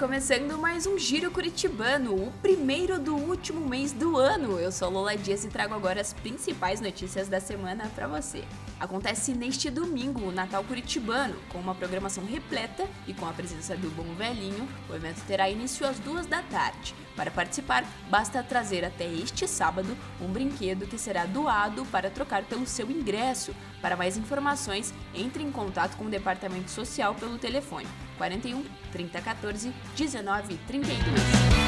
começando mais um Giro Curitibano, o primeiro do último mês do ano. Eu sou Lola Dias e trago agora as principais notícias da semana para você. Acontece neste domingo o Natal Curitibano, com uma programação repleta e com a presença do Bom Velhinho. O evento terá início às duas da tarde. Para participar, basta trazer até este sábado um brinquedo que será doado para trocar pelo seu ingresso. Para mais informações, entre em contato com o Departamento Social pelo telefone 41 3014 1932.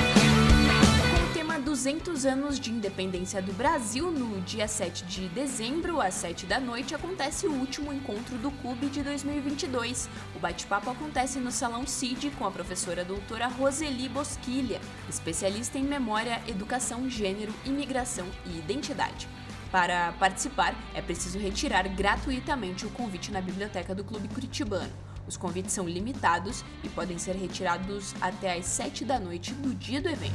200 anos de independência do Brasil, no dia 7 de dezembro, às 7 da noite, acontece o último encontro do clube de 2022. O bate-papo acontece no Salão CID com a professora doutora Roseli Bosquilha, especialista em memória, educação, gênero, imigração e identidade. Para participar, é preciso retirar gratuitamente o convite na biblioteca do Clube Curitibano. Os convites são limitados e podem ser retirados até às 7 da noite no dia do evento.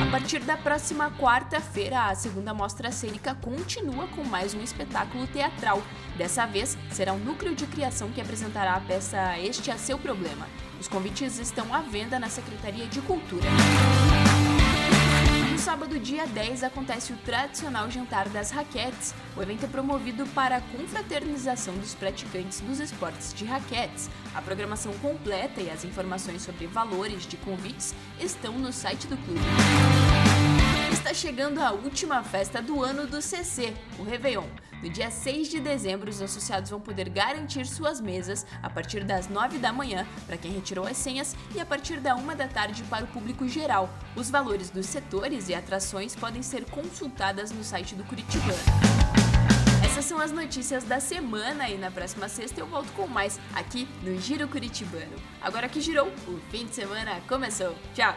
A partir da próxima quarta-feira, a segunda mostra cênica continua com mais um espetáculo teatral. Dessa vez, será o Núcleo de Criação que apresentará a peça Este é Seu Problema. Os convites estão à venda na Secretaria de Cultura. No sábado, dia 10, acontece o tradicional Jantar das Raquetes. O evento é promovido para a confraternização dos praticantes dos esportes de raquetes. A programação completa e as informações sobre valores de convites estão no site do clube está chegando a última festa do ano do CC, o Réveillon. No dia 6 de dezembro, os associados vão poder garantir suas mesas a partir das 9 da manhã para quem retirou as senhas e a partir da 1 da tarde para o público geral. Os valores dos setores e atrações podem ser consultadas no site do Curitibano. Essas são as notícias da semana e na próxima sexta eu volto com mais aqui no Giro Curitibano. Agora que girou, o fim de semana começou. Tchau!